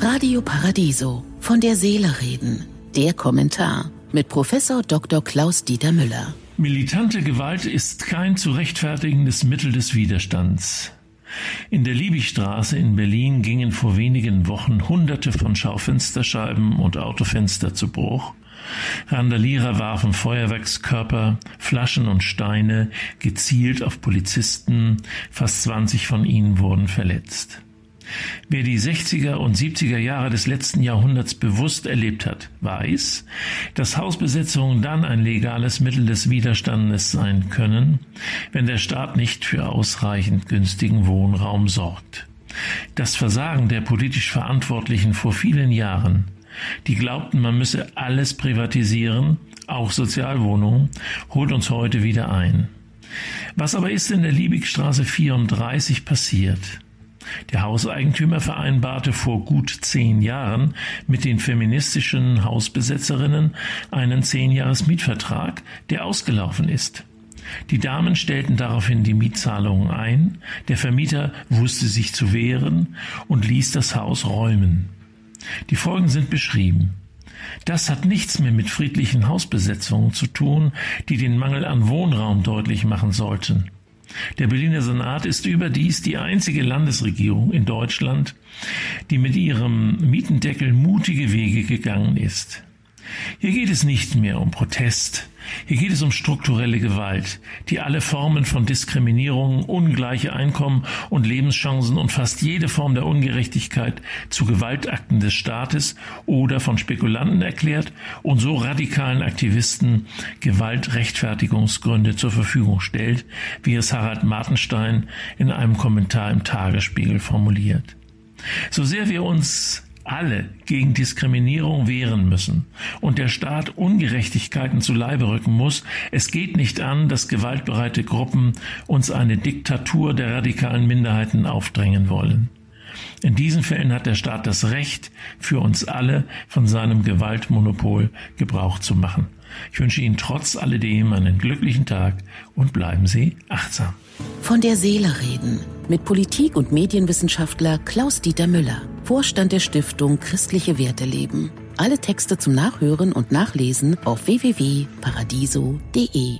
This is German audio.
Radio Paradiso. Von der Seele reden. Der Kommentar mit Professor Dr. Klaus Dieter Müller. Militante Gewalt ist kein zu rechtfertigendes Mittel des Widerstands. In der Liebigstraße in Berlin gingen vor wenigen Wochen Hunderte von Schaufensterscheiben und Autofenster zu Bruch. Randalierer warfen Feuerwerkskörper, Flaschen und Steine gezielt auf Polizisten, fast 20 von ihnen wurden verletzt. Wer die 60er und 70er Jahre des letzten Jahrhunderts bewusst erlebt hat, weiß, dass Hausbesetzungen dann ein legales Mittel des Widerstandes sein können, wenn der Staat nicht für ausreichend günstigen Wohnraum sorgt. Das Versagen der politisch Verantwortlichen vor vielen Jahren, die glaubten, man müsse alles privatisieren, auch Sozialwohnungen, holt uns heute wieder ein. Was aber ist in der Liebigstraße 34 passiert? Der Hauseigentümer vereinbarte vor gut zehn Jahren mit den feministischen Hausbesetzerinnen einen Zehnjahres-Mietvertrag, der ausgelaufen ist. Die Damen stellten daraufhin die Mietzahlungen ein, der Vermieter wusste sich zu wehren und ließ das Haus räumen. Die Folgen sind beschrieben. Das hat nichts mehr mit friedlichen Hausbesetzungen zu tun, die den Mangel an Wohnraum deutlich machen sollten. Der Berliner Senat ist überdies die einzige Landesregierung in Deutschland, die mit ihrem Mietendeckel mutige Wege gegangen ist. Hier geht es nicht mehr um Protest, hier geht es um strukturelle Gewalt, die alle Formen von Diskriminierung, ungleiche Einkommen und Lebenschancen und fast jede Form der Ungerechtigkeit zu Gewaltakten des Staates oder von Spekulanten erklärt und so radikalen Aktivisten Gewaltrechtfertigungsgründe zur Verfügung stellt, wie es Harald Martenstein in einem Kommentar im Tagesspiegel formuliert. So sehr wir uns alle gegen Diskriminierung wehren müssen und der Staat Ungerechtigkeiten zu Leibe rücken muss. Es geht nicht an, dass gewaltbereite Gruppen uns eine Diktatur der radikalen Minderheiten aufdrängen wollen. In diesen Fällen hat der Staat das Recht, für uns alle von seinem Gewaltmonopol Gebrauch zu machen. Ich wünsche Ihnen trotz alledem einen glücklichen Tag und bleiben Sie achtsam. Von der Seele reden mit Politik- und Medienwissenschaftler Klaus-Dieter Müller, Vorstand der Stiftung Christliche Werte leben. Alle Texte zum Nachhören und Nachlesen auf www.paradiso.de.